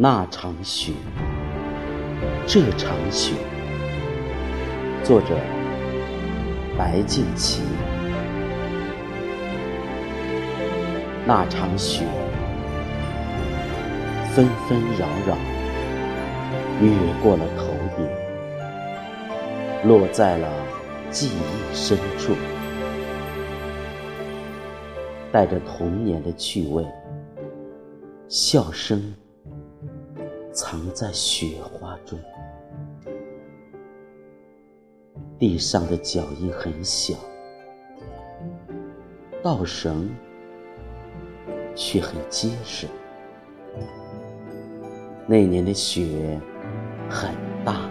那场雪，这场雪。作者：白敬琦。那场雪，纷纷扰扰，越过了头顶，落在了记忆深处，带着童年的趣味，笑声。藏在雪花中，地上的脚印很小，稻绳却很结实。那年的雪很大，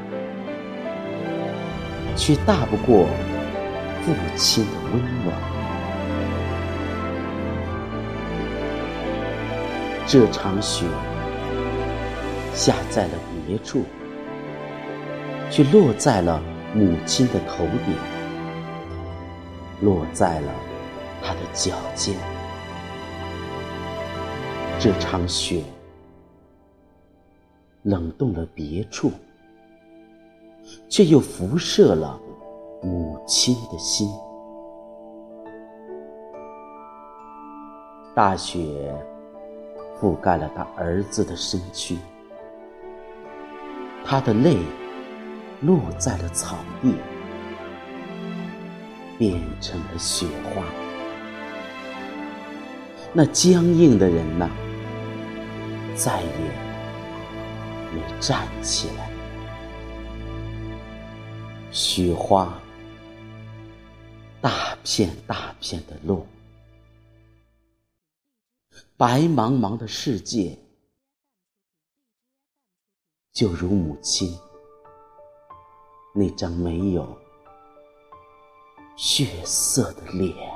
却大不过父亲的温暖。这场雪。下在了别处，却落在了母亲的头顶，落在了她的脚尖。这场雪冷冻了别处，却又辐射了母亲的心。大雪覆盖了他儿子的身躯。他的泪落在了草地，变成了雪花。那僵硬的人呐，再也没站起来。雪花大片大片的落，白茫茫的世界。就如母亲那张没有血色的脸。